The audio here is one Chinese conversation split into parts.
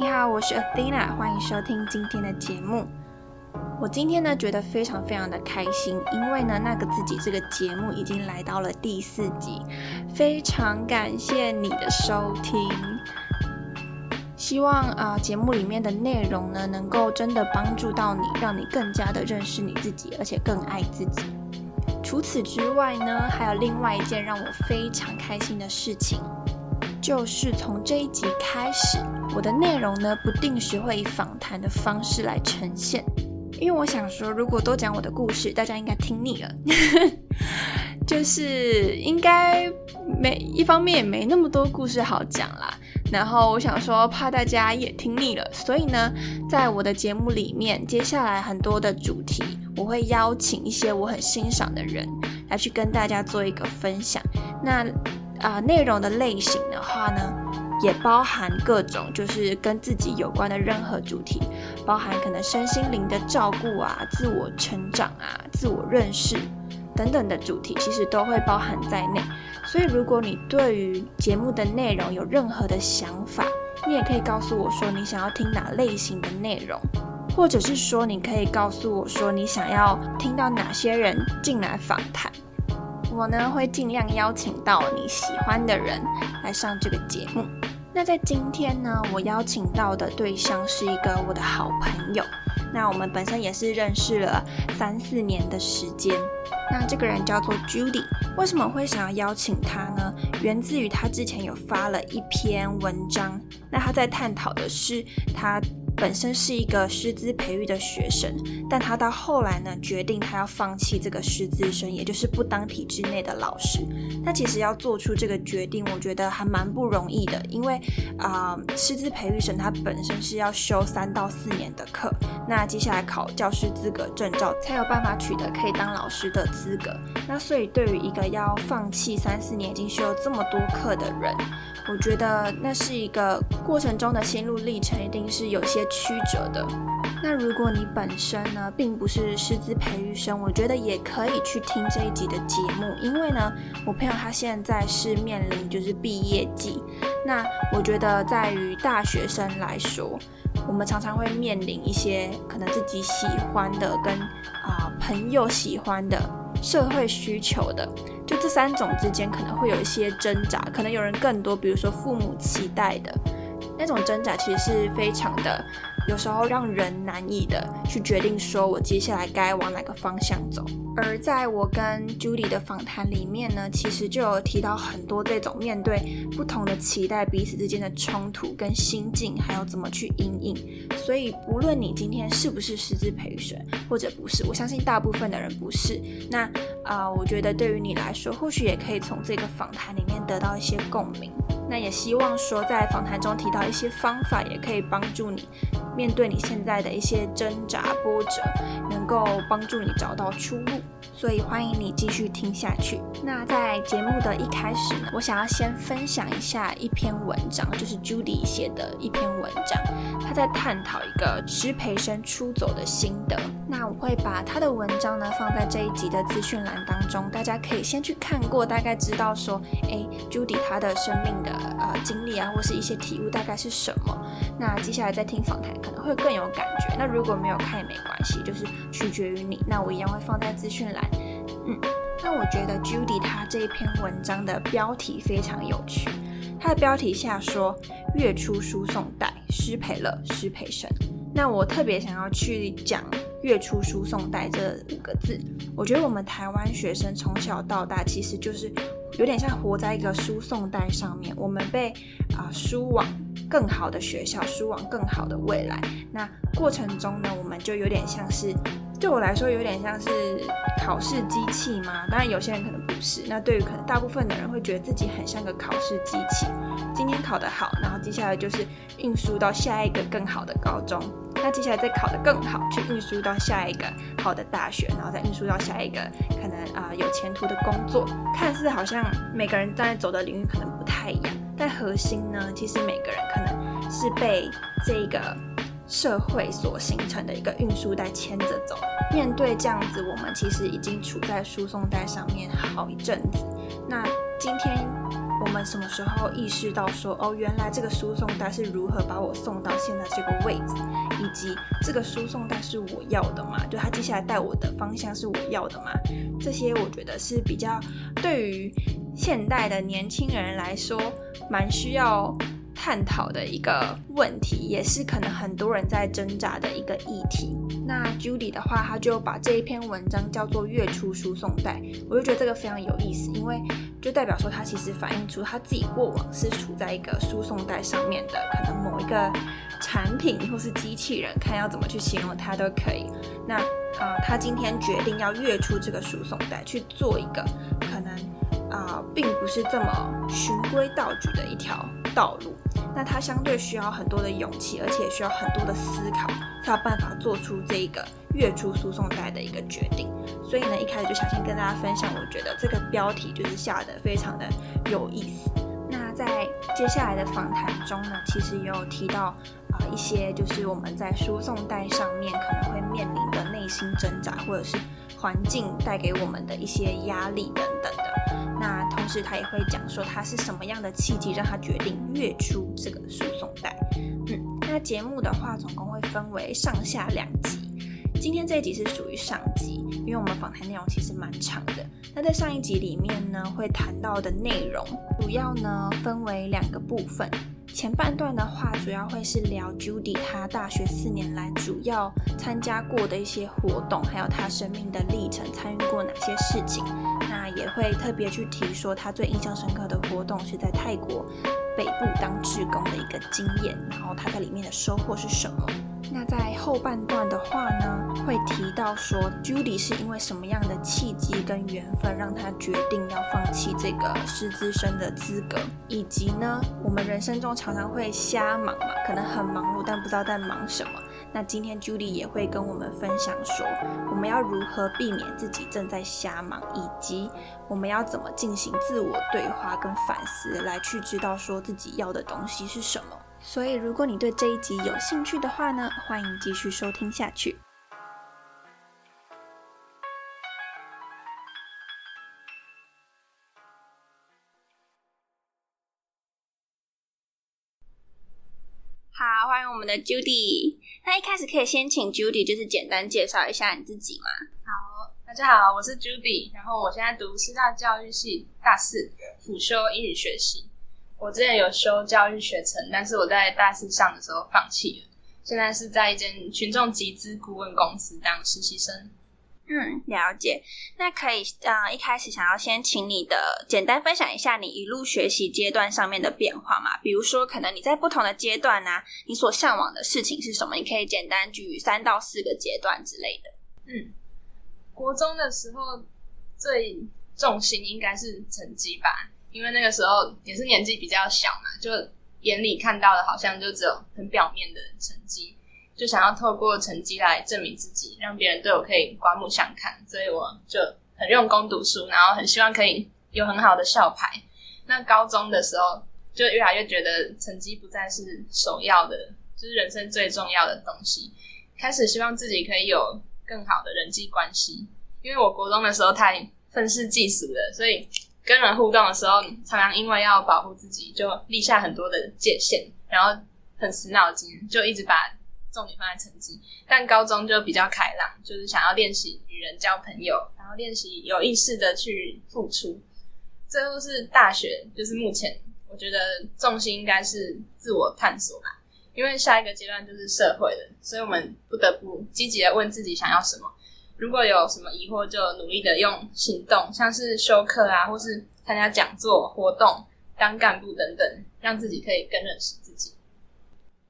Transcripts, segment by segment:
你好，我是 Athena，欢迎收听今天的节目。我今天呢觉得非常非常的开心，因为呢那个自己这个节目已经来到了第四集，非常感谢你的收听。希望啊节目里面的内容呢能够真的帮助到你，让你更加的认识你自己，而且更爱自己。除此之外呢，还有另外一件让我非常开心的事情。就是从这一集开始，我的内容呢不定时会以访谈的方式来呈现，因为我想说，如果都讲我的故事，大家应该听腻了，就是应该没一方面也没那么多故事好讲啦。然后我想说，怕大家也听腻了，所以呢，在我的节目里面，接下来很多的主题，我会邀请一些我很欣赏的人来去跟大家做一个分享。那啊，内容的类型的话呢，也包含各种就是跟自己有关的任何主题，包含可能身心灵的照顾啊、自我成长啊、自我认识等等的主题，其实都会包含在内。所以，如果你对于节目的内容有任何的想法，你也可以告诉我说你想要听哪类型的内容，或者是说你可以告诉我说你想要听到哪些人进来访谈。我呢会尽量邀请到你喜欢的人来上这个节目。那在今天呢，我邀请到的对象是一个我的好朋友。那我们本身也是认识了三四年的时间。那这个人叫做 Judy。为什么会想要邀请他呢？源自于他之前有发了一篇文章。那他在探讨的是他。本身是一个师资培育的学生，但他到后来呢，决定他要放弃这个师资生，也就是不当体制内的老师。那其实要做出这个决定，我觉得还蛮不容易的，因为啊，师资培育生他本身是要修三到四年的课，那接下来考教师资格证照，才有办法取得可以当老师的资格。那所以对于一个要放弃三四年已经修了这么多课的人，我觉得那是一个过程中的心路历程，一定是有些。曲折的。那如果你本身呢，并不是师资培育生，我觉得也可以去听这一集的节目，因为呢，我朋友他现在是面临就是毕业季。那我觉得，在于大学生来说，我们常常会面临一些可能自己喜欢的跟啊朋友喜欢的社会需求的，就这三种之间可能会有一些挣扎，可能有人更多，比如说父母期待的。那种挣扎其实是非常的，有时候让人难以的去决定，说我接下来该往哪个方向走。而在我跟 Judy 的访谈里面呢，其实就有提到很多这种面对不同的期待，彼此之间的冲突跟心境，还有怎么去应应。所以，不论你今天是不是师资培训，或者不是，我相信大部分的人不是。那啊，我觉得对于你来说，或许也可以从这个访谈里面得到一些共鸣。那也希望说，在访谈中提到一些方法，也可以帮助你面对你现在的一些挣扎波折，能够帮助你找到出路。所以欢迎你继续听下去。那在节目的一开始呢，我想要先分享一下一篇文章，就是 Judy 写的一篇文章，他在探讨一个师培生出走的心得。那我会把他的文章呢放在这一集的资讯栏当中，大家可以先去看过，大概知道说，哎，Judy 他的生命的呃经历啊，或是一些体悟大概是什么。那接下来再听访谈可能会更有感觉。那如果没有看也没关系，就是取决于你。那我一样会放在资讯栏。嗯，那我觉得 Judy 他这一篇文章的标题非常有趣。他的标题下说：“月初输送带，失陪了，失陪神。”那我特别想要去讲“月初输送带”这五个字。我觉得我们台湾学生从小到大，其实就是有点像活在一个输送带上面，我们被啊输往更好的学校，输往更好的未来。那过程中呢，我们就有点像是。对我来说，有点像是考试机器嘛。当然，有些人可能不是。那对于可能大部分的人，会觉得自己很像个考试机器。今天考得好，然后接下来就是运输到下一个更好的高中。那接下来再考得更好，去运输到下一个好的大学，然后再运输到下一个可能啊有前途的工作。看似好像每个人在走的领域可能不太一样，但核心呢，其实每个人可能是被这个。社会所形成的一个运输带牵着走，面对这样子，我们其实已经处在输送带上面好一阵子。那今天我们什么时候意识到说，哦，原来这个输送带是如何把我送到现在这个位置，以及这个输送带是我要的吗？就他接下来带我的方向是我要的吗？这些我觉得是比较对于现代的年轻人来说，蛮需要。探讨的一个问题，也是可能很多人在挣扎的一个议题。那 Judy 的话，他就把这一篇文章叫做“月初输送带”，我就觉得这个非常有意思，因为就代表说他其实反映出他自己过往是处在一个输送带上面的，可能某一个产品或是机器人，看要怎么去形容它都可以。那啊，他今天决定要跃出这个输送带去做一个可能啊，并不是这么循规蹈矩的一条道路。那他相对需要很多的勇气，而且需要很多的思考，才有办法做出这一个跃出输送带的一个决定。所以呢，一开始就想先跟大家分享，我觉得这个标题就是下的非常的有意思。那在接下来的访谈中呢，其实也有提到啊一些就是我们在输送带上面可能会面临的内心挣扎，或者是环境带给我们的一些压力等等的。那同时，他也会讲说他是什么样的契机让他决定跃出这个输送带。嗯，那节目的话，总共会分为上下两集。今天这一集是属于上集，因为我们访谈内容其实蛮长的。那在上一集里面呢，会谈到的内容主要呢分为两个部分。前半段的话，主要会是聊 Judy 她大学四年来主要参加过的一些活动，还有她生命的历程，参与过哪些事情。那也会特别去提说，她最印象深刻的活动是在泰国北部当志工的一个经验，然后她在里面的收获是什么。那在后半段的话呢，会提到说，Judy 是因为什么样的契机跟缘分，让她决定要放弃这个师资生的资格，以及呢，我们人生中常常会瞎忙嘛，可能很忙碌，但不知道在忙什么。那今天 Judy 也会跟我们分享说，我们要如何避免自己正在瞎忙，以及我们要怎么进行自我对话跟反思，来去知道说自己要的东西是什么。所以，如果你对这一集有兴趣的话呢，欢迎继续收听下去。好，欢迎我们的 Judy。那一开始可以先请 Judy，就是简单介绍一下你自己吗？好，大家好，我是 Judy，然后我现在读师大教育系大四，辅修英语学系。我之前有修教育学程，但是我在大四上的时候放弃了。现在是在一间群众集资顾问公司当实习生。嗯，了解。那可以，呃，一开始想要先请你的简单分享一下你一路学习阶段上面的变化嘛？比如说，可能你在不同的阶段呢，你所向往的事情是什么？你可以简单举三到四个阶段之类的。嗯，国中的时候最重心应该是成绩吧。因为那个时候也是年纪比较小嘛，就眼里看到的好像就只有很表面的成绩，就想要透过成绩来证明自己，让别人对我可以刮目相看，所以我就很用功读书，然后很希望可以有很好的校牌。那高中的时候就越来越觉得成绩不再是首要的，就是人生最重要的东西，开始希望自己可以有更好的人际关系。因为我国中的时候太愤世嫉俗了，所以。跟人互动的时候，常常因为要保护自己，就立下很多的界限，然后很死脑筋，就一直把重点放在成绩。但高中就比较开朗，就是想要练习与人交朋友，然后练习有意识的去付出。最后是大学，就是目前我觉得重心应该是自我探索吧，因为下一个阶段就是社会了，所以我们不得不积极的问自己想要什么。如果有什么疑惑，就努力的用行动，像是修课啊，或是参加讲座活动、当干部等等，让自己可以更认识自己。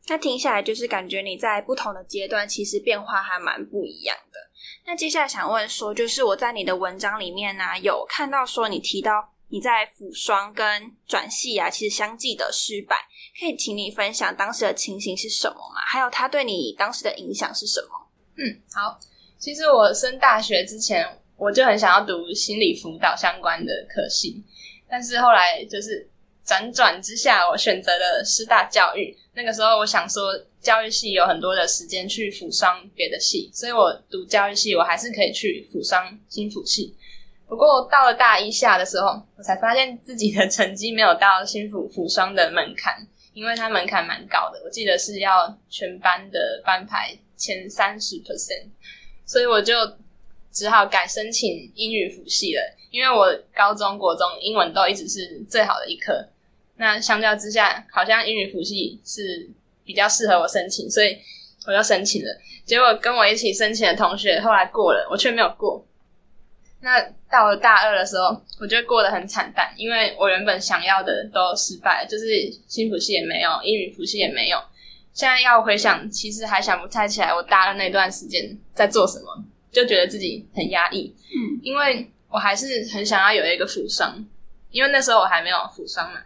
那听下来，就是感觉你在不同的阶段，其实变化还蛮不一样的。那接下来想问说，就是我在你的文章里面呢，有看到说你提到你在辅双跟转系啊，其实相继的失败，可以请你分享当时的情形是什么吗？还有它对你当时的影响是什么？嗯，好。其实我升大学之前，我就很想要读心理辅导相关的科系，但是后来就是辗转之下，我选择了师大教育。那个时候，我想说教育系有很多的时间去辅双别的系，所以我读教育系，我还是可以去辅双心辅系。不过到了大一下的时候，我才发现自己的成绩没有到新辅辅双的门槛，因为它门槛蛮高的，我记得是要全班的班排前三十 percent，所以我就只好改申请英语辅系了。因为我高中国中英文都一直是最好的一科，那相较之下，好像英语辅系是比较适合我申请，所以我就申请了。结果跟我一起申请的同学后来过了，我却没有过。那到了大二的时候，我就过得很惨淡，因为我原本想要的都失败，就是新辅系也没有，英语辅系也没有。现在要回想，其实还想不太起来我大二那段时间在做什么，就觉得自己很压抑。嗯，因为我还是很想要有一个辅商，因为那时候我还没有辅商嘛，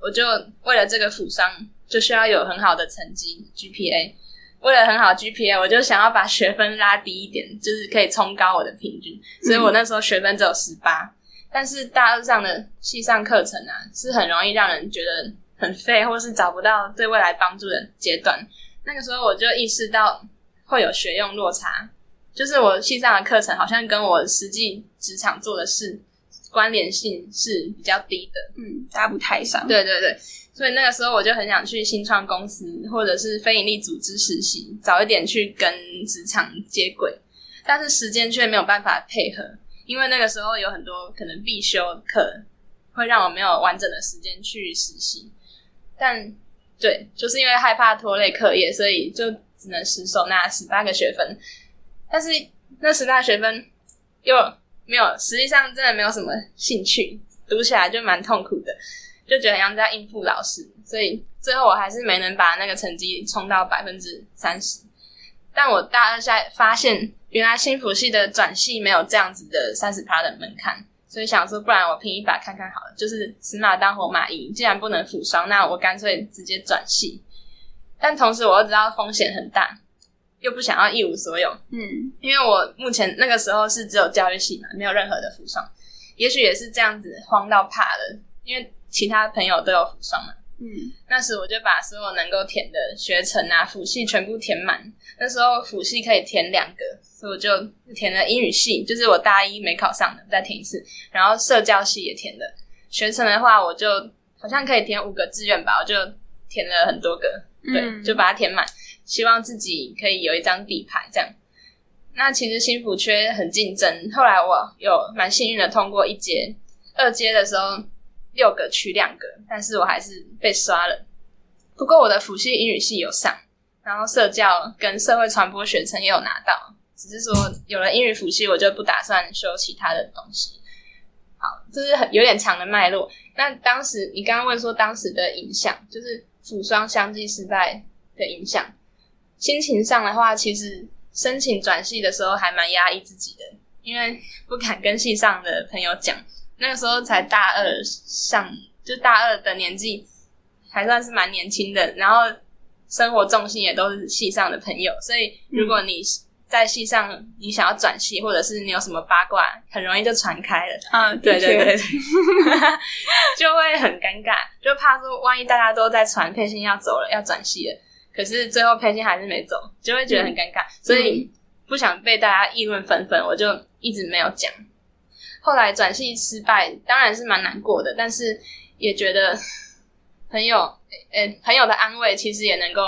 我就为了这个辅商，就需要有很好的成绩 GPA。为了很好 GPA，我就想要把学分拉低一点，就是可以冲高我的平均。所以我那时候学分只有十八，但是大二上的系上课程啊，是很容易让人觉得很废，或是找不到对未来帮助的阶段。那个时候我就意识到会有学用落差，就是我系上的课程好像跟我实际职场做的事关联性是比较低的，嗯，搭不太上。对对对。所以那个时候我就很想去新创公司或者是非营利组织实习，早一点去跟职场接轨，但是时间却没有办法配合，因为那个时候有很多可能必修课会让我没有完整的时间去实习。但对，就是因为害怕拖累课业，所以就只能失手那十八个学分。但是那十八学分又没有，实际上真的没有什么兴趣，读起来就蛮痛苦的。就觉得像在应付老师，所以最后我还是没能把那个成绩冲到百分之三十。但我大二下发现，原来新福系的转系没有这样子的三十趴的门槛，所以想说，不然我拼一把看看好了。就是死马当活马医，既然不能辅双，那我干脆直接转系。但同时我又知道风险很大，又不想要一无所有。嗯，因为我目前那个时候是只有教育系嘛，没有任何的辅双，也许也是这样子慌到怕了，因为。其他朋友都有辅双嘛，嗯，那时我就把所有能够填的学程啊辅系全部填满。那时候辅系可以填两个，所以我就填了英语系，就是我大一没考上的，再填一次。然后社教系也填了。学程的话，我就好像可以填五个志愿吧，我就填了很多个，对，就把它填满，希望自己可以有一张底牌这样。那其实新辅缺很竞争，后来我有蛮幸运的通过一阶，二阶的时候。六个取两个，但是我还是被刷了。不过我的辅系英语系有上，然后社教跟社会传播学程也有拿到。只是说有了英语辅系，我就不打算修其他的东西。好，这是很有点长的脉络。那当时你刚刚问说当时的影响，就是辅双相继失败的影响。心情上的话，其实申请转系的时候还蛮压抑自己的，因为不敢跟系上的朋友讲。那个时候才大二上，就大二的年纪，还算是蛮年轻的。然后生活重心也都是系上的朋友，所以如果你在系上，你想要转系，或者是你有什么八卦，很容易就传开了。啊，对对对，就会很尴尬，就怕说万一大家都在传佩欣要走了，要转系了，可是最后佩欣还是没走，就会觉得很尴尬。所以不想被大家议论纷纷，我就一直没有讲。后来转系失败，当然是蛮难过的，但是也觉得朋友，呃，朋友的安慰其实也能够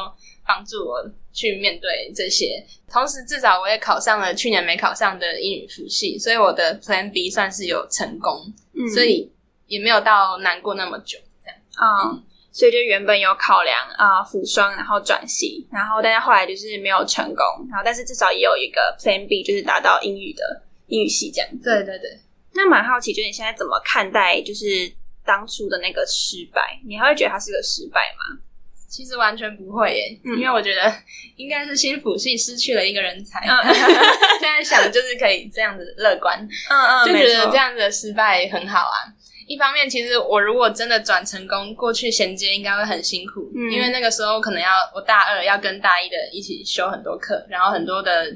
帮助我去面对这些。同时，至少我也考上了去年没考上的英语辅系，所以我的 Plan B 算是有成功，所以也没有到难过那么久。这样啊，所以就原本有考量啊辅双，然后转系，然后但是后来就是没有成功，然后但是至少也有一个 Plan B，就是达到英语的英语系这样。对对对。那蛮好奇，就是你现在怎么看待，就是当初的那个失败？你还会觉得它是个失败吗？其实完全不会耶，因为我觉得应该是新辅系失去了一个人才。现在想就是可以这样子乐观，嗯嗯，就觉得这样子的失败很好啊。一方面，其实我如果真的转成功，过去衔接应该会很辛苦，因为那个时候可能要我大二要跟大一的一起修很多课，然后很多的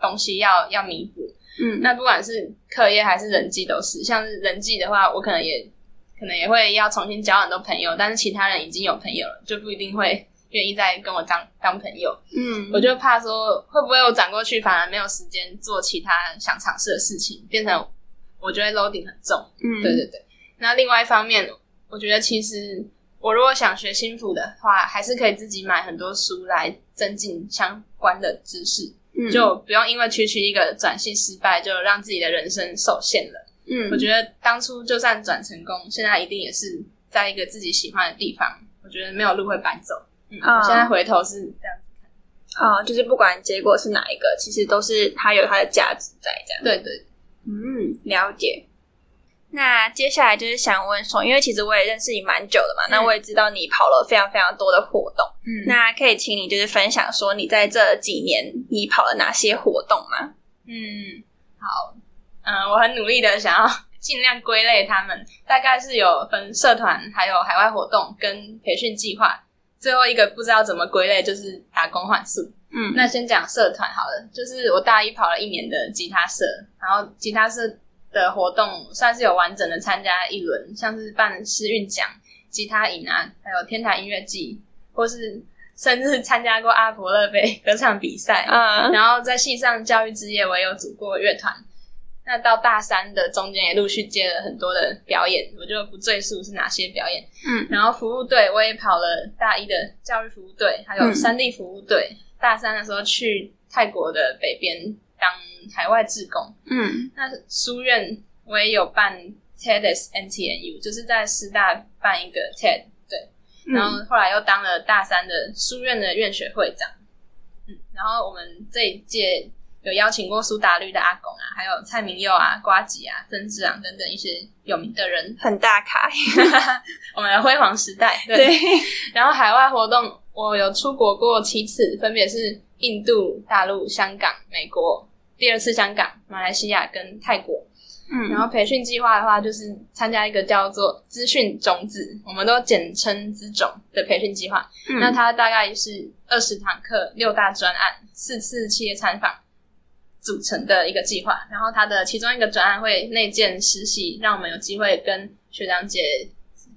东西要要弥补。嗯，那不管是课业还是人际都是，像是人际的话，我可能也可能也会要重新交很多朋友，但是其他人已经有朋友了，就不一定会愿意再跟我当当朋友。嗯，我就怕说会不会我转过去反而没有时间做其他想尝试的事情，变成我觉得 loading 很重。嗯，对对对。那另外一方面，我觉得其实我如果想学心腹的话，还是可以自己买很多书来增进相关的知识，嗯就不用因为区区一个转系失败，就让自己的人生受限了。嗯，我觉得当初就算转成功，现在一定也是在一个自己喜欢的地方。我觉得没有路会白走。嗯，现在回头是这样子看。啊、就是不管结果是哪一个，其实都是它有它的价值在这样。对对，嗯，了解。那接下来就是想问说，因为其实我也认识你蛮久的嘛，那我也知道你跑了非常非常多的活动，嗯那可以请你就是分享说你在这几年你跑了哪些活动吗？嗯，好，嗯、我很努力的想要 尽量归类他们，大概是有分社团，还有海外活动跟培训计划。最后一个不知道怎么归类，就是打工换宿。嗯那先讲社团好了，就是我大一跑了一年的吉他社，然后吉他社的活动算是有完整的参加一轮，像是办诗韵奖、吉他营啊，还有天台音乐季，或是甚至参加过阿伯勒杯歌唱比赛。嗯然后在系上教育之夜，我也有组过乐团。那到大三的中间也陆续接了很多的表演，我就不赘述是哪些表演。嗯然后服务队我也跑了大一的教育服务队，还有嗯山地服务队。大三的时候去泰国的北边当海外志工。嗯那书院我也有办 TEDx NTNU，就是在师大办一个 TED，对，嗯然后后来又当了大三的书院的院学会长。嗯，然后我们这一届有邀请过苏打绿的阿公啊，还有蔡明佑啊、瓜吉啊、曾志昂等等一些有名的人，很大咖，我们的辉煌时代。对，对，然后海外活动我有出国过七次，分别是印度、大陆、香港、美国，第二次香港、马来西亚跟泰国。嗯然后培训计划的话，就是参加一个叫做资讯种子，我们都简称资种的培训计划。嗯那它大概是二十堂课、六大专案、四次企业参访组成的一个计划。然后它的其中一个专案会内建实习，让我们有机会跟学长姐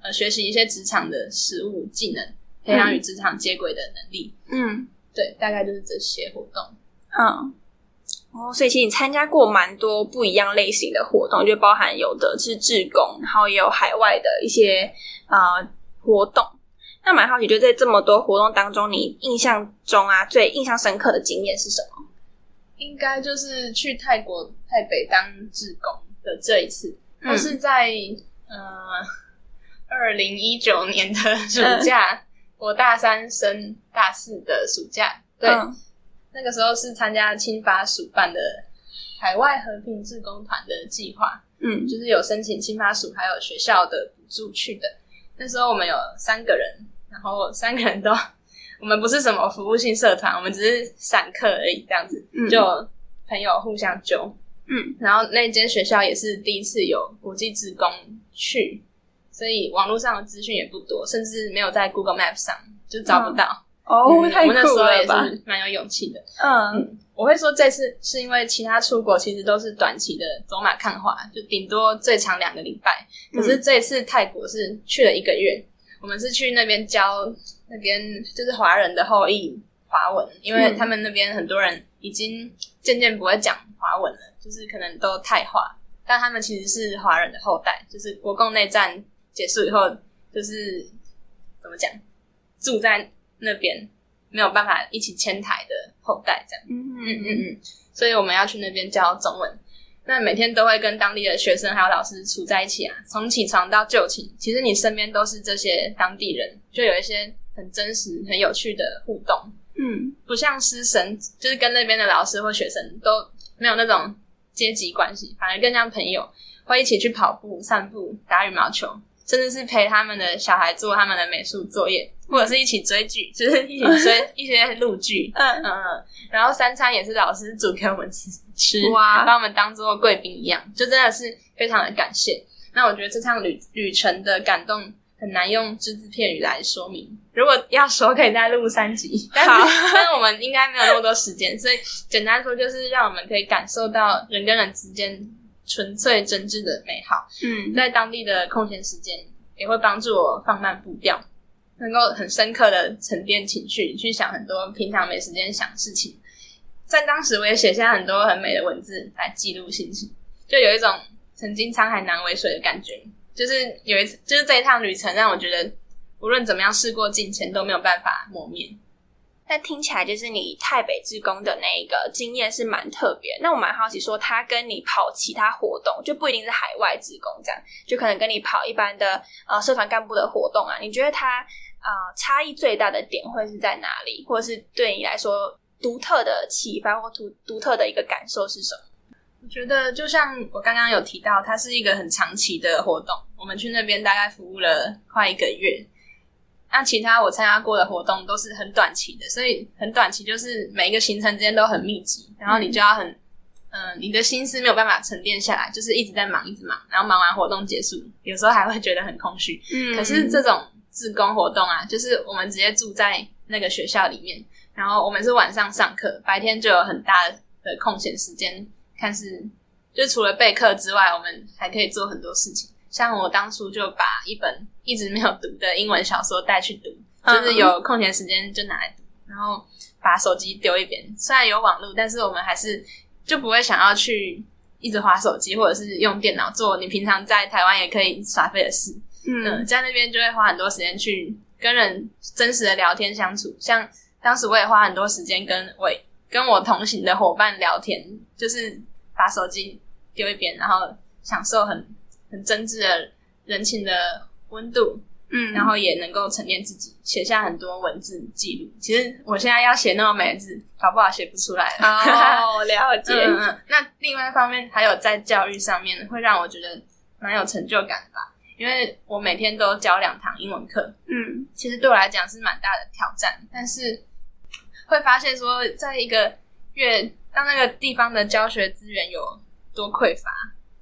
呃学习一些职场的实务技能，培养与职场接轨的能力。嗯对，大概就是这些活动。嗯。哦，所以其实你参加过蛮多不一样类型的活动，就包含有的是志工，然后也有海外的一些呃活动。那蛮好奇，就在这么多活动当中，你印象中啊最印象深刻的经验是什么？应该就是去泰国泰北当志工的这一次，他是在呃二零一九年的暑假，我大三升大四的暑假，对，嗯。那个时候是参加青发署办的海外和平志工团的计划，嗯。就是有申请青发署还有学校的补助去的。那时候我们有三个人，然后三个人都，我们不是什么服务性社团，我们只是散客而已，这样子，嗯就朋友互相揪。嗯然后那间学校也是第一次有国际职工去，所以网络上的资讯也不多，甚至没有在 Google Map 上就找不到。哦，嗯太我那时候也！是蛮有勇气的。嗯我会说这次是因为其他出国其实都是短期的走马看花，就顶多最长两个礼拜。可是这次泰国是去了一个月，我们是去那边教那边就是华人的后裔华文，因为他们那边很多人已经渐渐不会讲华文了，就是可能都泰化，但他们其实是华人的后代，就是国共内战结束以后，就是怎么讲，住在那边没有办法一起迁台的后代这样。嗯嗯嗯嗯，所以我们要去那边教中文。那每天都会跟当地的学生还有老师处在一起啊，从起床到就寝，其实你身边都是这些当地人，就有一些很真实、很有趣的互动，嗯。不像师生，就是跟那边的老师或学生都没有那种阶级关系，反而更像朋友，会一起去跑步、散步、打羽毛球，甚至是陪他们的小孩做他们的美术作业，或者是一起追剧，就是一起追 一些录剧，嗯。嗯，然后三餐也是老师煮给我们吃，吃哇。把我们当做贵宾一样，就真的是非常的感谢。那我觉得这趟旅旅程的感动很难用只字片语来说明，如果要说可以再录三集，但好。是但是我们应该没有那么多时间，所以简单说就是让我们可以感受到人跟人之间纯粹真挚的美好。嗯。在当地的空闲时间，也会帮助我放慢步调，能够很深刻的沉淀情绪，去想很多平常没时间想事情。在当时，我也写下很多很美的文字来记录心情，就有一种曾经沧海难为水的感觉。就是有一次，就是这一趟旅程让我觉得，无论怎么样事过境迁都没有办法磨灭。但听起来就是你太北志工的那一个经验是蛮特别。那我蛮好奇，说他跟你跑其他活动就不一定是海外志工这样，就可能跟你跑一般的呃社团干部的活动啊。你觉得他啊差异最大的点会是在哪里，或者是对你来说独特的启发或独独特的一个感受是什么？我觉得就像我刚刚有提到，它是一个很长期的活动。我们去那边大概服务了快一个月。那其他我参加过的活动都是很短期的，所以很短期就是每一个行程之间都很密集，然后你就要很，嗯，你的心思没有办法沉淀下来，就是一直在忙，一直忙，然后忙完活动结束，有时候还会觉得很空虚。嗯，可是这种自工活动啊，就是我们直接住在那个学校里面，然后我们是晚上上课，白天就有很大的空闲时间，看是就除了备课之外，我们还可以做很多事情。像我当初就把一本一直没有读的英文小说带去读，就是有空闲时间就拿来读，然后把手机丢一边。虽然有网络，但是我们还是就不会想要去一直划手机，或者是用电脑做你平常在台湾也可以耍废的事。嗯，在那边就会花很多时间去跟人真实的聊天相处。像当时我也花很多时间跟我跟我同行的伙伴聊天，就是把手机丢一边，然后享受很。很真挚的人情的温度，嗯，然后也能够沉淀自己，写下很多文字记录。其实我现在要写那么美字，搞不好写不出来。哦，了解。嗯嗯。那另外一方面，还有在教育上面，会让我觉得蛮有成就感吧。因为我每天都教两堂英文课，嗯，其实对我来讲是蛮大的挑战。但是会发现说，在一个月当那个地方的教学资源有多匮乏，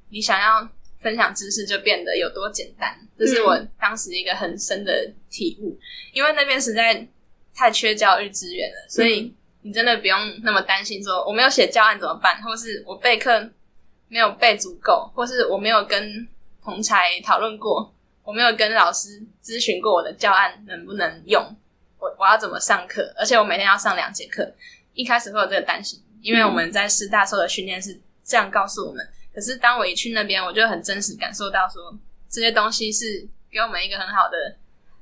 你想要。分享知识就变得有多简单，这是我当时一个很深的体悟。因为那边实在太缺教育资源了，所以你真的不用那么担心，说我没有写教案怎么办，或是我备课没有备足够，或是我没有跟同才讨论过，我没有跟老师咨询过我的教案能不能用，我我要怎么上课？而且我每天要上两节课，一开始会有这个担心，因为我们在师大受的训练是这样告诉我们。可是当我一去那边，我就很真实感受到说，这些东西是给我们一个很好的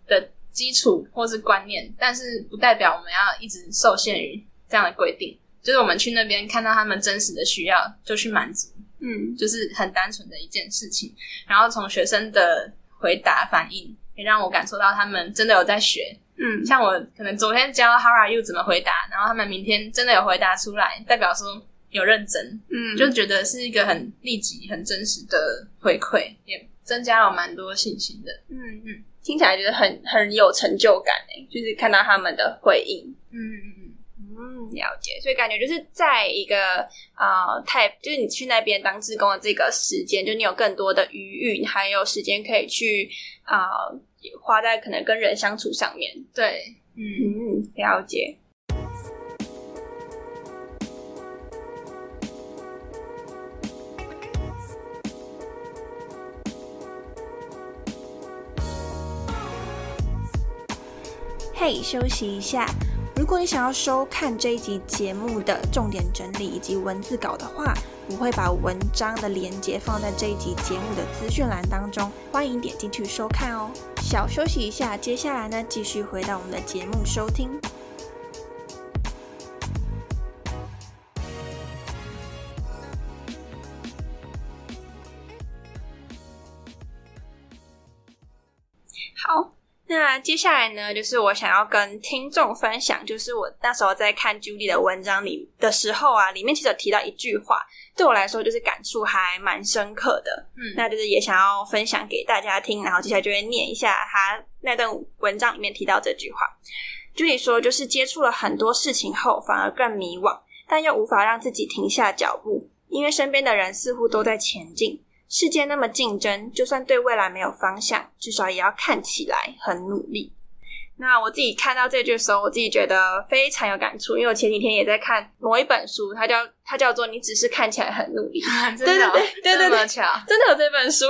的基础或是观念，但是不代表我们要一直受限于这样的规定。就是我们去那边看到他们真实的需要，就去满足，嗯，就是很单纯的一件事情。然后从学生的回答反应，也让我感受到他们真的有在学，嗯，像我可能昨天教 How are you 怎么回答，然后他们明天真的有回答出来，代表说。有认真，嗯，就觉得是一个很立即、很真实的回馈，也增加了蛮多信心的。嗯嗯，听起来觉得很很有成就感诶，就是看到他们的回应。嗯嗯嗯嗯，了解。所以感觉就是在一个啊，太就是你去那边当志工的这个时间，就你有更多的余裕，还有时间可以去啊，花在可能跟人相处上面。对，嗯嗯，了解。嘿，休息一下。如果你想要收看这一集节目的重点整理以及文字稿的话，我会把文章的连接放在这一集节目的资讯栏当中，欢迎点进去收看哦。小休息一下，接下来呢，继续回到我们的节目收听。那接下来呢，就是我想要跟听众分享，就是我那时候在看 Judy 的文章里的时候啊，里面其实有提到一句话，对我来说就是感触还蛮深刻的。嗯，那就是也想要分享给大家听，然后接下来就会念一下他那段文章里面提到这句话。Judy 说，就是接触了很多事情后，反而更迷惘，但又无法让自己停下脚步，因为身边的人似乎都在前进。世界那么竞争，就算对未来没有方向，至少也要看起来很努力。那我自己看到这句的时候，我自己觉得非常有感触，因为我前几天也在看某一本书，它叫它叫做《你只是看起来很努力》。对对对对对巧，真的有这本书。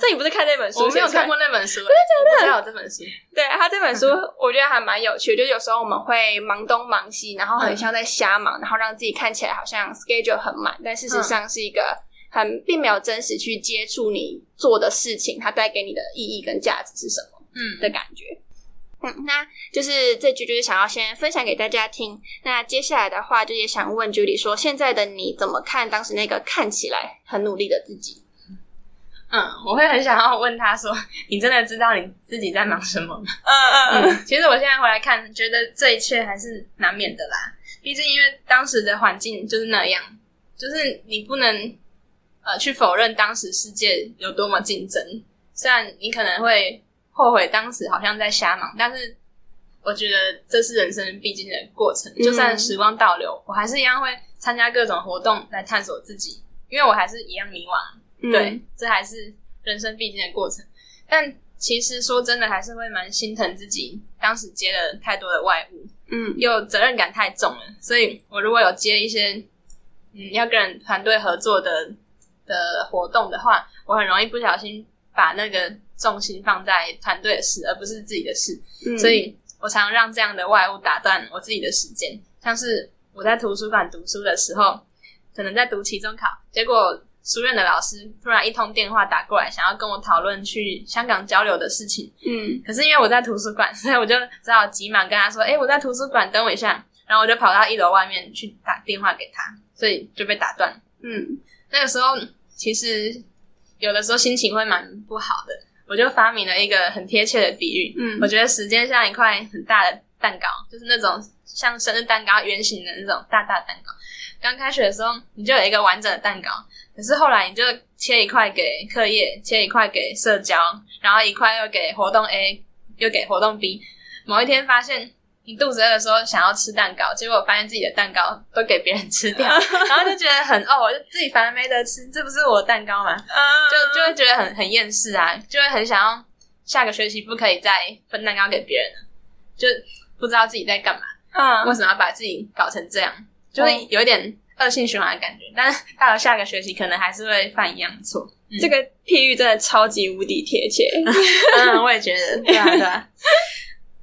这你不是看那本书？我没有看过那本书，真的真的有这本书。对，他这本书我觉得还蛮有趣，就有时候我们会忙东忙西，然后很像在瞎忙，然后让自己看起来好像 schedule 很满，但事实上是一个。很并没有真实去接触你做的事情，它带给你的意义跟价值是什么嗯的感觉。嗯，那就是这句就是想要先分享给大家听。那接下来的话，就也想问 Judy 说，现在的你怎么看当时那个看起来很努力的自己？嗯，我会很想要问他说：“你真的知道你自己在忙什么吗？” 嗯嗯，其实我现在回来看，觉得这一切还是难免的啦。毕竟因为当时的环境就是那样，就是你不能呃去否认当时世界有多么竞争。虽然你可能会后悔当时好像在瞎忙，但是我觉得这是人生必经的过程。就算时光倒流，我还是一样会参加各种活动来探索自己，因为我还是一样迷惘。嗯对，这还是人生必经的过程。但其实说真的，还是会蛮心疼自己当时接了太多的外物，嗯又责任感太重了。所以我如果有接一些嗯要跟人团队合作的的活动的话，我很容易不小心把那个重心放在团队的事，而不是自己的事。嗯，所以我常让这样的外物打断我自己的时间，像是我在图书馆读书的时候，可能在读期中考，结果书院的老师突然一通电话打过来，想要跟我讨论去香港交流的事情。嗯可是因为我在图书馆，所以我就只好急忙跟他说：“哎、我在图书馆，等我一下。”然后我就跑到一楼外面去打电话给他，所以就被打断。嗯那个时候其实有的时候心情会蛮不好的，我就发明了一个很贴切的比喻，嗯我觉得时间像一块很大的蛋糕，就是那种像生日蛋糕圆形的那种大大蛋糕。刚开学的时候，你就有一个完整的蛋糕，可是后来你就切一块给课业，切一块给社交，然后一块又给活动 A，又给活动 B。某一天发现你肚子饿的时候想要吃蛋糕，结果发现自己的蛋糕都给别人吃掉，然后就觉得很哦，我就自己反而没得吃，这不是我的蛋糕吗？就就会觉得很很厌世啊，就会很想要下个学期不可以再分蛋糕给别人了，就不知道自己在干嘛，嗯为什么要把自己搞成这样，就会有一点恶性循环的感觉。但是到了下个学期，可能还是会犯一样的错。这个譬喻真的超级无敌贴切。嗯，我也觉得，对啊，对啊。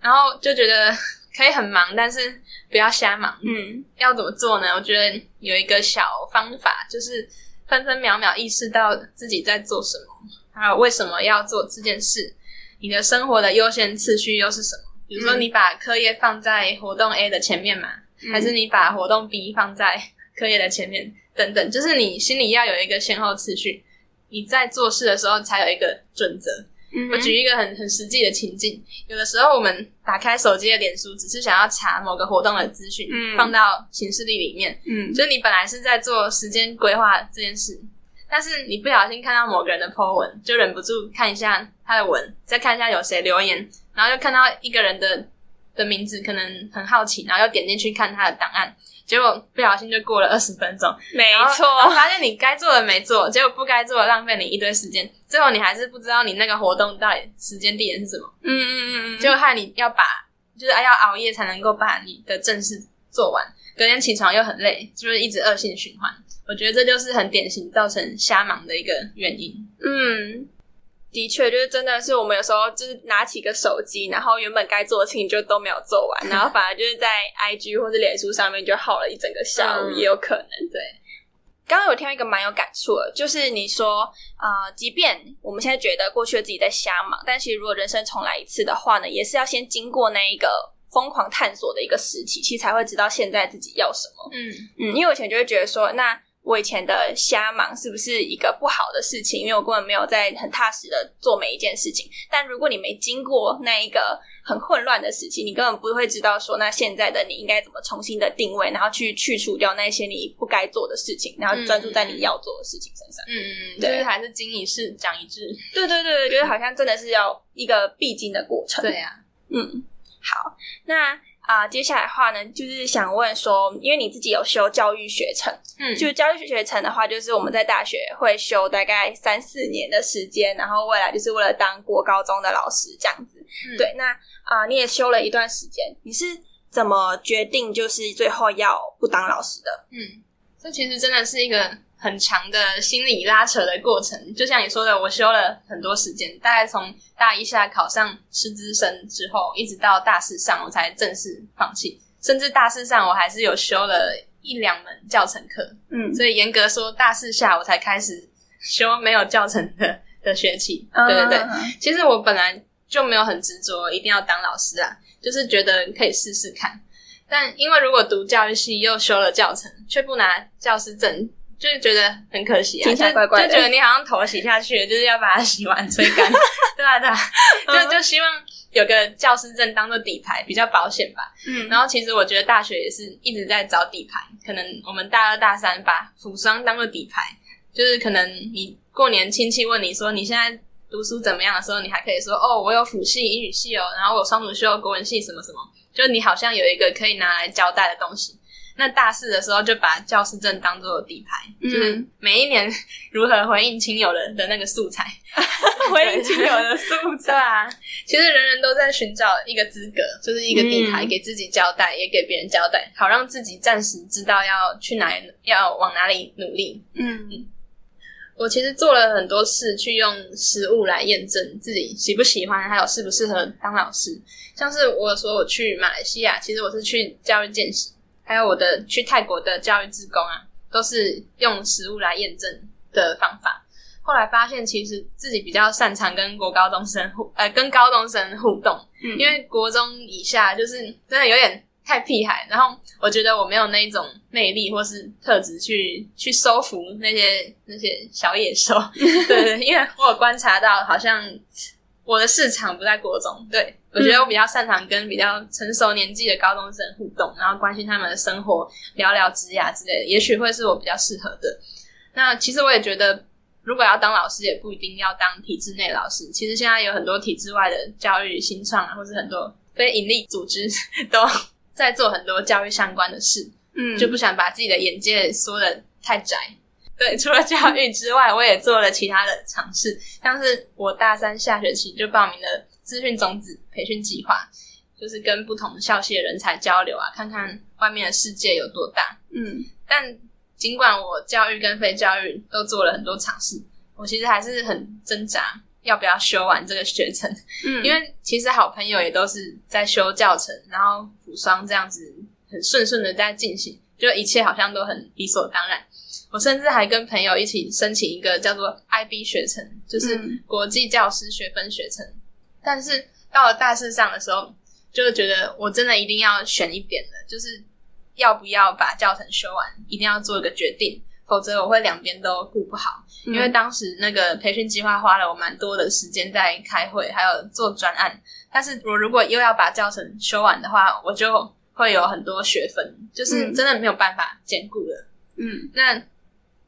然后就觉得可以很忙，但是不要瞎忙。嗯要怎么做呢？我觉得有一个小方法，就是分分秒秒意识到自己在做什么，还有为什么要做这件事。你的生活的优先次序又是什么？比如说，嗯你把课业放在活动 A 的前面嘛，还是你把活动 B 放在课业的前面？等等，就是你心里要有一个先后次序，你在做事的时候才有一个准则。嗯我举一个很很实际的情境，有的时候我们打开手机的脸书，只是想要查某个活动的资讯，嗯放到行事历里面。嗯就是你本来是在做时间规划这件事，但是你不小心看到某个人的 po 文，就忍不住看一下他的文，再看一下有谁留言，然后又看到一个人的的名字，可能很好奇，然后又点进去看他的档案，结果不小心就过了二十分钟，没错，发现你该做的没做，结果不该做的浪费你一堆时间，最后你还是不知道你那个活动到底时间地点是什么，嗯嗯嗯嗯，就害你要把就是要熬夜才能够把你的正事做完，隔天起床又很累，就是一直恶性循环。我觉得这就是很典型造成瞎忙的一个原因。嗯，的确，就是真的是我们有时候就是拿起个手机，然后原本该做的事情就都没有做完，然后反而就是在 IG 或者脸书上面就耗了一整个下午，嗯也有可能。对，刚刚有听到一个蛮有感触的，就是你说啊、呃即便我们现在觉得过去的自己在瞎忙，但其实如果人生重来一次的话呢，也是要先经过那一个疯狂探索的一个时期，其实才会知道现在自己要什么。嗯嗯，因为我以前就会觉得说，那我以前的瞎忙是不是一个不好的事情？因为我根本没有在很踏实的做每一件事情。但如果你没经过那一个很混乱的时期，你根本不会知道说，那现在的你应该怎么重新的定位，然后去去除掉那些你不该做的事情，然后专注在你要做的事情身上。嗯嗯，对就是还是经一事长一智。对对对对，觉得好像真的是要一个必经的过程。对呀、嗯，好，那啊、接下来的话呢，就是想问说，因为你自己有修教育学程。嗯，就教育学程的话，就是我们在大学会修大概三四年的时间，然后未来就是为了当国高中的老师这样子。嗯对，那啊、你也修了一段时间，你是怎么决定就是最后要不当老师的？嗯，这其实真的是一个很长的心理拉扯的过程。就像你说的，我修了很多时间，大概从大一下考上师资生之后，一直到大四上我才正式放弃。甚至大四上我还是有修了一两门教程课，嗯，所以严格说大四下我才开始修没有教程的的学期。嗯对对对，其实我本来就没有很执着一定要当老师啊，就是觉得可以试试看。但因为如果读教育系又修了教程，却不拿教师证，就是觉得很可惜啊，听起来就怪怪的就觉得你好像头洗下去了，就是要把它洗完吹干。对 啊对啊，就就希望有个教师证当做底牌，比较保险吧。嗯，然后其实我觉得大学也是一直在找底牌，可能我们大二大三把辅双当做底牌，就是可能你过年亲戚问你说你现在读书怎么样的时候，你还可以说哦，我有辅系、英语系哦，然后我有双主修国文系什么什么，就你好像有一个可以拿来交代的东西。那大四的时候就把教师证当做底牌，嗯就是每一年 如何回应亲友的的那个素材。回应亲友的素 对材，啊，其实人人都在寻找一个资格，就是一个底牌，嗯给自己交代，也给别人交代，好让自己暂时知道要去哪里，要往哪里努力。嗯我其实做了很多事，去用实物来验证自己喜不喜欢，还有适不适合当老师。像是我说我去马来西亚，其实我是去教育见习，还有我的去泰国的教育志工啊，都是用食物来验证的方法。后来发现，其实自己比较擅长跟国高中生互，呃，跟高中生互动，嗯因为国中以下就是真的有点太屁孩，然后我觉得我没有那一种魅力或是特质去去收服那些那些小野兽，对对，因为我有观察到，好像我的市场不在国中，对我觉得我比较擅长跟比较成熟年纪的高中生互动，然后关心他们的生活，聊聊职涯之类的，也许会是我比较适合的。那其实我也觉得。如果要当老师，也不一定要当体制内老师。其实现在有很多体制外的教育新创啊，或是很多非营利组织都在做很多教育相关的事，嗯，就不想把自己的眼界缩的太窄。对，除了教育之外，我也做了其他的尝试，像是我大三下学期就报名了资讯种子培训计划，就是跟不同校系的人才交流啊，看看外面的世界有多大。嗯但尽管我教育跟非教育都做了很多尝试，我其实还是很挣扎要不要修完这个学程，嗯，因为其实好朋友也都是在修教程，然后辅双这样子很顺顺的在进行，就一切好像都很理所当然。我甚至还跟朋友一起申请一个叫做 IB 学程，就是嗯国际教师学分学程。但是到了大四上的时候，就觉得我真的一定要选一边的，就是要不要把教程修完，一定要做一个决定，否则我会两边都顾不好。嗯因为当时那个培训计划花了我蛮多的时间在开会，还有做专案。但是我如果又要把教程修完的话，我就会有很多学分，就是嗯真的没有办法兼顾了。嗯那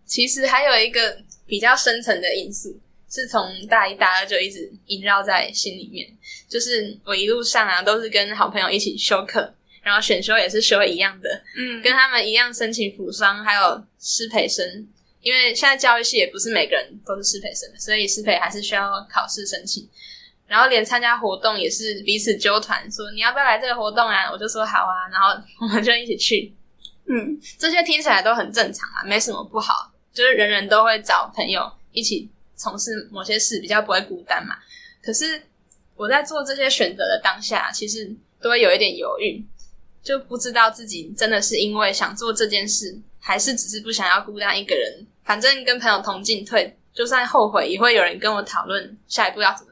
其实还有一个比较深层的因素，是从大一、大二就一直萦绕在心里面。就是我一路上啊，都是跟好朋友一起修课，然后选修也是修一样的，嗯，跟他们一样申请辅商，还有师培生。因为现在教育系也不是每个人都是师培生的，所以师培还是需要考试申请。然后连参加活动也是彼此纠团，说你要不要来这个活动啊？我就说好啊，然后 我们就一起去。嗯这些听起来都很正常啊，没什么不好，就是人人都会找朋友一起从事某些事，比较不会孤单嘛。可是我在做这些选择的当下，其实都会有一点犹豫，就不知道自己真的是因为想做这件事，还是只是不想要孤单一个人。反正跟朋友同进退，就算后悔，也会有人跟我讨论下一步要怎么。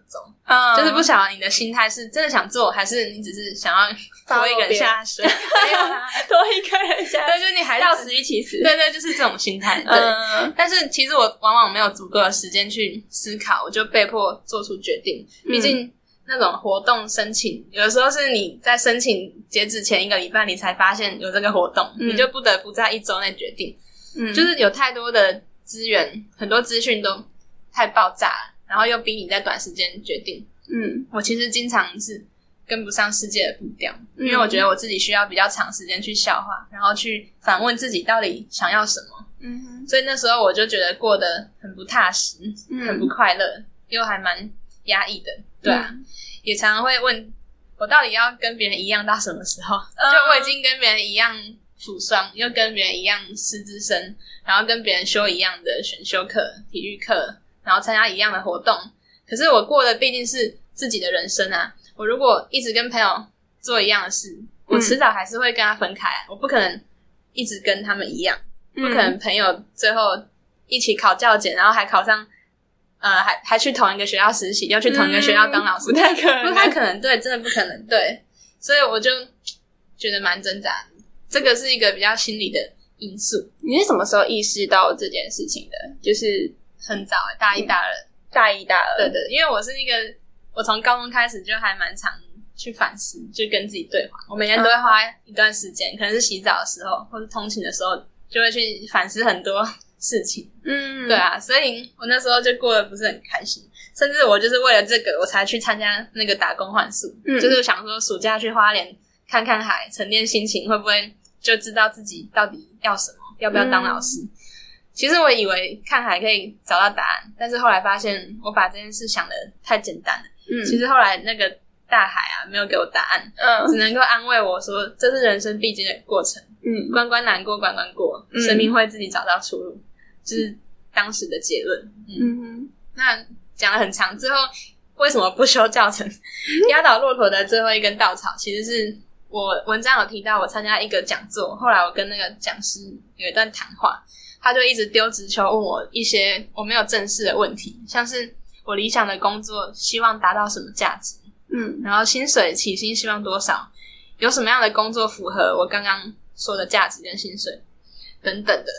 嗯，就是不晓得你的心态是真的想做，还是你只是想要拖一个人 下水？没有啊，多一个人下，对，就是你还是要死一起死。对对，就是这种心态。对，嗯但是其实我往往没有足够的时间去思考，我就被迫做出决定。嗯毕竟那种活动申请，有的时候是你在申请截止前一个礼拜，你才发现有这个活动，嗯你就不得不在一周内决定。嗯，就是有太多的资源，很多资讯都太爆炸了，然后又逼你在短时间决定。嗯我其实经常是跟不上世界的步调，嗯因为我觉得我自己需要比较长时间去消化，然后去反问自己到底想要什么。嗯哼所以那时候我就觉得过得很不踏实，嗯很不快乐，又还蛮压抑的。对啊，嗯也常常会问我到底要跟别人一样到什么时候？嗯就我已经跟别人一样辅双，又跟别人一样师资生，然后跟别人修一样的选修课、体育课，然后参加一样的活动。可是我过的毕竟是自己的人生啊！我如果一直跟朋友做一样的事，我迟早还是会跟他分开啊、我不可能一直跟他们一样，不不可能朋友最后一起考教检，然后还考上，呃，还还去同一个学校实习，又去同一个学校当老师，不太可能，不太可能，对，真的不可能，对，所以我就觉得蛮挣扎的，这个是一个比较心理的因素，你是什么时候意识到这件事情的？就是很早、欸，大一、大二，大一、大二，对对，因为我是一个，我从高中开始就还蛮常去反思，就跟自己对话，我每天都会花一段时间，可能是洗澡的时候，或者通勤的时候，就会去反思很多事情。嗯，对啊，所以我那时候就过得不是很开心，甚至我就是为了这个，我才去参加那个打工换宿，嗯。就是想说暑假去花莲看看海，沉淀心情，会不会就知道自己到底要什么，要不要当老师？其实我以为看海可以找到答案，但是后来发现我把这件事想的太简单了。嗯，其实后来那个大海啊，没有给我答案，嗯只能够安慰我说这是人生必经的过程，嗯关关难过关关过，嗯生命会自己找到出路，就是当时的结论。嗯哼那讲了很长，最后为什么不修教程？压倒骆驼的最后一根稻草，其实是我文章有提到，我参加一个讲座，后来我跟那个讲师有一段谈话，他就一直丢直球问我一些我没有正视的问题，像是我理想的工作希望达到什么价值，嗯然后薪水起薪希望多少，有什么样的工作符合我刚刚说的价值跟薪水等等的。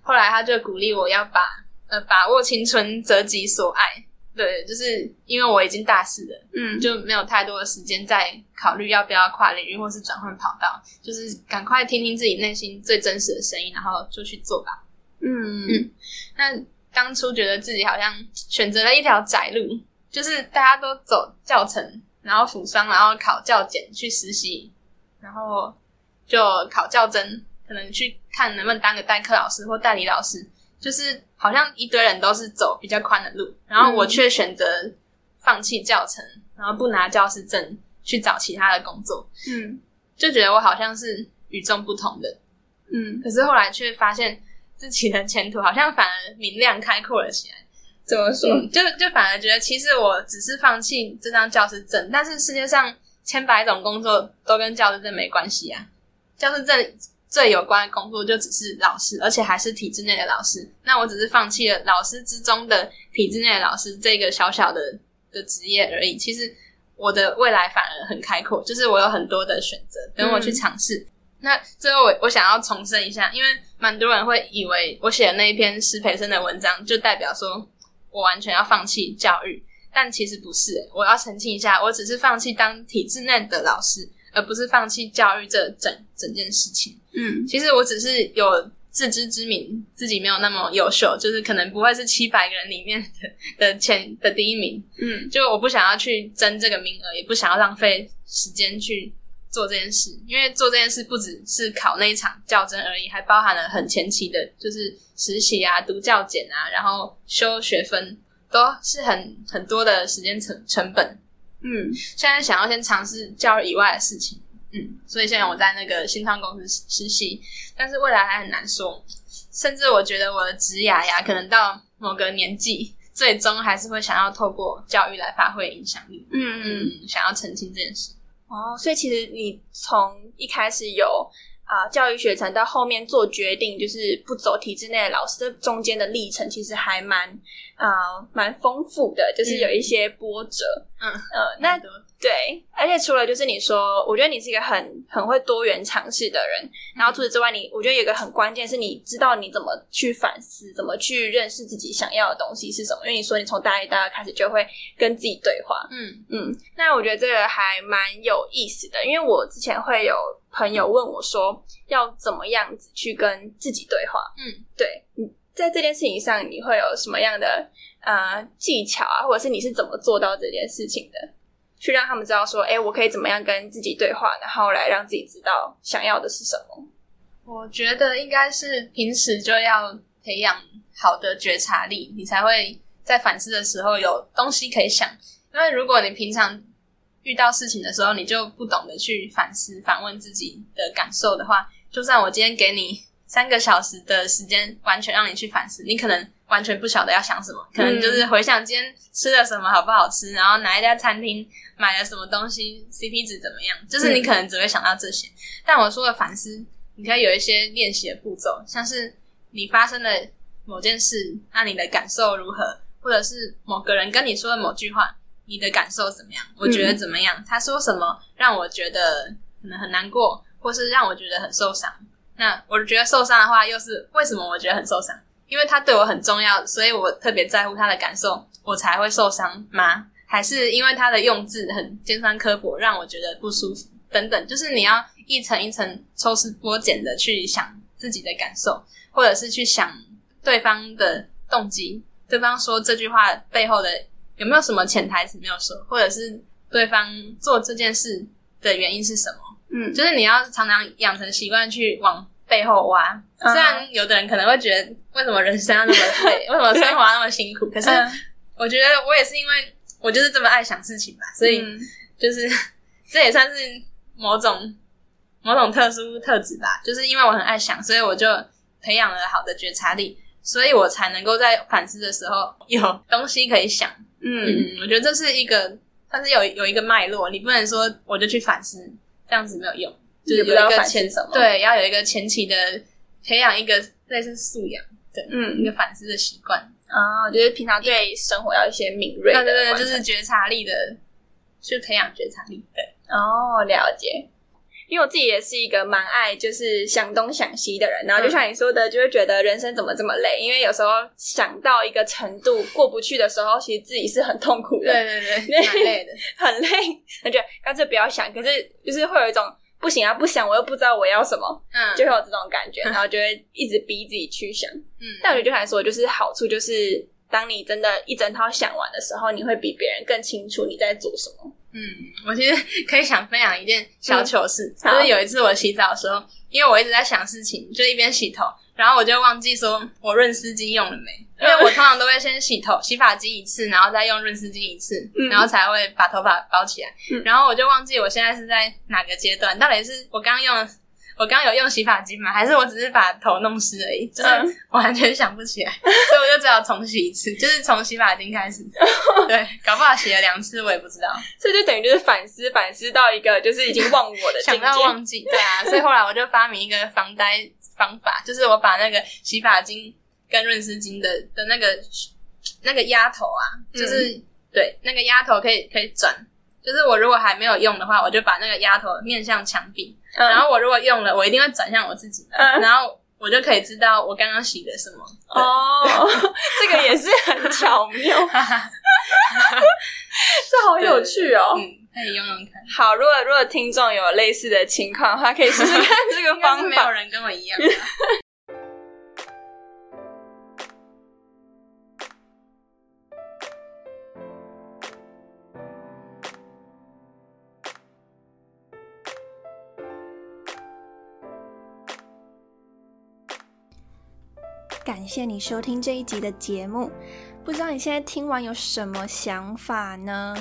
后来他就鼓励我要把呃把握青春，择己所爱。对，就是因为我已经大四了，嗯，就没有太多的时间在考虑要不要跨领域或是转换跑道，就是赶快听听自己内心最真实的声音，然后就去做吧。嗯嗯那当初觉得自己好像选择了一条窄路，就是大家都走教程，然后辅商，然后考教检去实习，然后就考教甄，可能去看能不能当个代课老师或代理老师，就是好像一堆人都是走比较宽的路，然后我却选择放弃教程，然后不拿教师证去找其他的工作，嗯就觉得我好像是与众不同的。嗯，可是后来却发现自己的前途好像反而明亮开阔了起来。怎么说？嗯，就就反而觉得，其实我只是放弃这张教师证，但是世界上千百种工作都跟教师证没关系啊。教师证最有关的工作就只是老师，而且还是体制内的老师。那我只是放弃了老师之中的体制内的老师这个小小的的职业而已。其实我的未来反而很开阔，就是我有很多的选择等我去尝试。那最后我我想要重申一下，因为蛮多人会以为我写的那一篇师培生的文章就代表说我完全要放弃教育，但其实不是、欸。我要澄清一下，我只是放弃当体制内的老师，而不是放弃教育这整整件事情。嗯其实我只是有自知之明，自己没有那么优秀，就是可能不会是七百个人里面的的前的第一名。嗯就我不想要去争这个名额，也不想要浪费时间去做这件事，因为做这件事不只是考那一场较真而已，还包含了很前期的，就是实习啊、读教检啊，然后修学分，都是很很多的时间成成本。嗯现在想要先尝试教育以外的事情，嗯，所以现在我在那个新创公司实实习，但是未来还很难说，甚至我觉得我的职涯呀，可能到某个年纪，最终还是会想要透过教育来发挥影响力，嗯嗯。嗯，想要澄清这件事。哦，所以其实你从一开始有啊、教育学程到后面做决定，就是不走体制内的老师，这中间的历程其实还蛮啊蛮丰富的，就是有一些波折。嗯。呃，那对，而且除了就是你说，我觉得你是一个很很会多元尝试的人，然后除此之外，你我觉得有一个很关键是你知道你怎么去反思，怎么去认识自己想要的东西是什么。因为你说你从大一、大二开始就会跟自己对话，嗯。嗯，那我觉得这个还蛮有意思的，因为我之前会有朋友问我说，要怎么样子去跟自己对话？嗯，对，你在这件事情上，你会有什么样的呃技巧啊，或者是你是怎么做到这件事情的？去让他们知道说，哎、我可以怎么样跟自己对话，然后来让自己知道想要的是什么。我觉得应该是平时就要培养好的觉察力，你才会在反思的时候有东西可以想。因为如果你平常遇到事情的时候，你就不懂得去反思、反问自己的感受的话，就算我今天给你三个小时的时间，完全让你去反思，你可能完全不晓得要想什么，可能就是回想今天吃了什么好不好吃，然后哪一家餐厅买了什么东西，CP 值怎么样，就是你可能只会想到这些。但我说的反思，你可以有一些练习的步骤，像是你发生的某件事，那你的感受如何，或者是某个人跟你说的某句话，你的感受怎么样？我觉得怎么样？他说什么让我觉得可能很难过，或是让我觉得很受伤？那我觉得受伤的话，又是为什么？我觉得很受伤，因为他对我很重要，所以我特别在乎他的感受，我才会受伤吗？还是因为他的用字很尖酸刻薄，让我觉得不舒服？等等，就是你要一层一层抽丝剥茧的去想自己的感受，或者是去想对方的动机，对方说这句话背后的有没有什么潜台词没有说，或者是对方做这件事的原因是什么？嗯，就是你要常常养成习惯去往背后挖。虽然有的人可能会觉得，为什么人生要那么累，为什么生活那么辛苦？可是我觉得我也是因为我就是这么爱想事情吧，所以就是 这也算是。某种某种特殊特质吧，就是因为我很爱想，所以我就培养了好的觉察力，所以我才能够在反思的时候有东西可以想。嗯，我觉得这是一个，它是有有一个脉络，你不能说我就去反思，这样子没有用，就是有一个前什么？对，要有一个前期的培养一个类似素养，对，嗯，一个反思的习惯啊，就是平常对生活要一些敏锐，对对对，就是觉察力的，去培养觉察力，对。哦，了解。因为我自己也是一个蛮爱就是想东想西的人，然后就像你说的，就会觉得人生怎么这么累？因为有时候想到一个程度过不去的时候，其实自己是很痛苦的。对对对，很累的，很累。那就干脆不要想。可是就是会有一种不行啊，不想我又不知道我要什么，嗯，就会有这种感觉，然后就会一直逼自己去想。嗯，但我觉得就来说，就是好处就是，当你真的一整套想完的时候，你会比别人更清楚你在做什么。嗯，我其实可以想分享一件小糗事，就是有一次我洗澡的时候，因为我一直在想事情，就一边洗头，然后我就忘记说我润丝巾用了没，因为我通常都会先洗头、洗发精一次，然后再用润丝巾一次，然后才会把头发包起来，然后我就忘记我现在是在哪个阶段，到底是我刚刚用。我刚刚有用洗发精吗？还是我只是把头弄湿而已？就是 完全想不起来，所以我就只好重洗一次，就是从洗发精开始。对，搞不好洗了两次，我也不知道。所以就等于就是反思，反思到一个就是已经忘我的 想到忘记。对啊，所以后来我就发明一个防呆方法，就是我把那个洗发精跟润丝巾的的那个那个压头啊，就是对那个压头可以可以转。就是我如果还没有用的话，我就把那个丫头面向墙壁，然后我如果用了，我一定会转向我自己，然后我就可以知道我刚刚洗的什么。哦，这个也是很巧妙，这好有趣哦，嗯，可以用用看。好，如果如果听众有类似的情况的话，可以试试看这个方法。没有人跟我一样。谢你收听这一集的节目，不知道你现在听完有什么想法呢？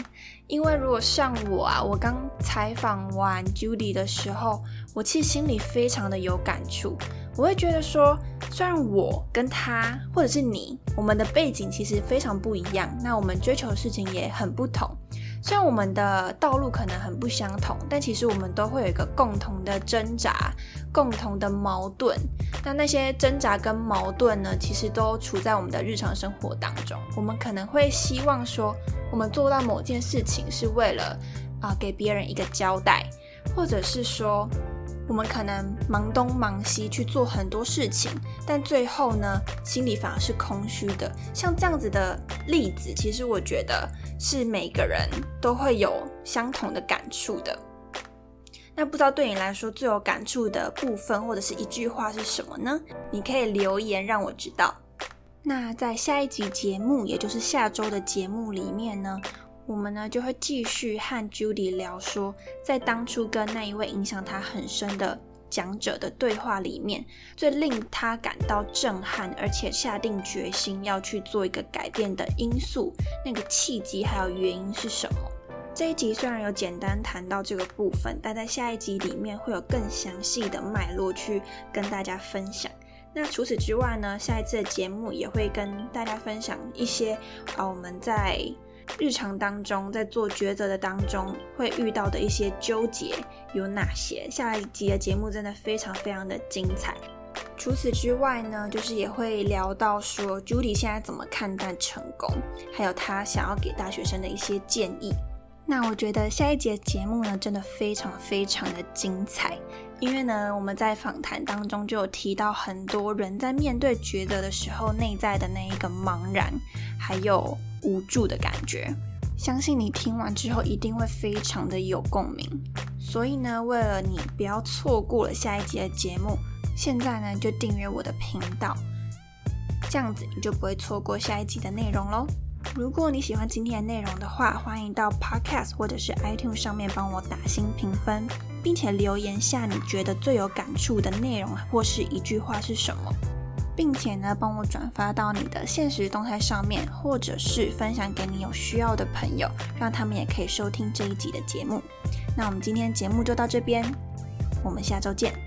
因为如果像我啊，我刚采访完 Judy 的时候，我其实心里非常的有感触。我会觉得说，虽然我跟他或者是你，我们的背景其实非常不一样，那我们追求的事情也很不同。虽然我们的道路可能很不相同，但其实我们都会有一个共同的挣扎、共同的矛盾。那那些挣扎跟矛盾呢，其实都处在我们的日常生活当中。我们可能会希望说，我们做到某件事情是为了啊给别人一个交代，或者是说。我们可能忙东忙西去做很多事情，但最后呢，心里反而是空虚的。像这样子的例子，其实我觉得是每个人都会有相同的感触的。那不知道对你来说最有感触的部分，或者是一句话是什么呢？你可以留言让我知道。那在下一集节目，也就是下周的节目里面呢？我们呢就会继续和 Judy 聊说，在当初跟那一位影响他很深的讲者的对话里面，最令他感到震撼，而且下定决心要去做一个改变的因素，那个契机还有原因是什么？这一集虽然有简单谈到这个部分，但在下一集里面会有更详细的脉络去跟大家分享。那除此之外呢，下一次的节目也会跟大家分享一些啊我们在日常当中在做抉择的当中会遇到的一些纠结有哪些。下一集的节目真的非常非常的精彩。除此之外呢，就是也会聊到说 Judy 现在怎么看待成功，还有他想要给大学生的一些建议。那我觉得下一节节目呢，真的非常非常的精彩，因为呢，我们在访谈当中就有提到很多人在面对抉择的时候内在的那一个茫然，还有无助的感觉。相信你听完之后一定会非常的有共鸣。所以呢，为了你不要错过了下一集的节目，现在呢就订阅我的频道，这样子你就不会错过下一集的内容喽。如果你喜欢今天的内容的话，欢迎到 Podcast 或者是 iTunes 上面帮我打新评分，并且留言下你觉得最有感触的内容或是一句话是什么，并且呢帮我转发到你的现实动态上面，或者是分享给你有需要的朋友，让他们也可以收听这一集的节目。那我们今天节目就到这边，我们下周见。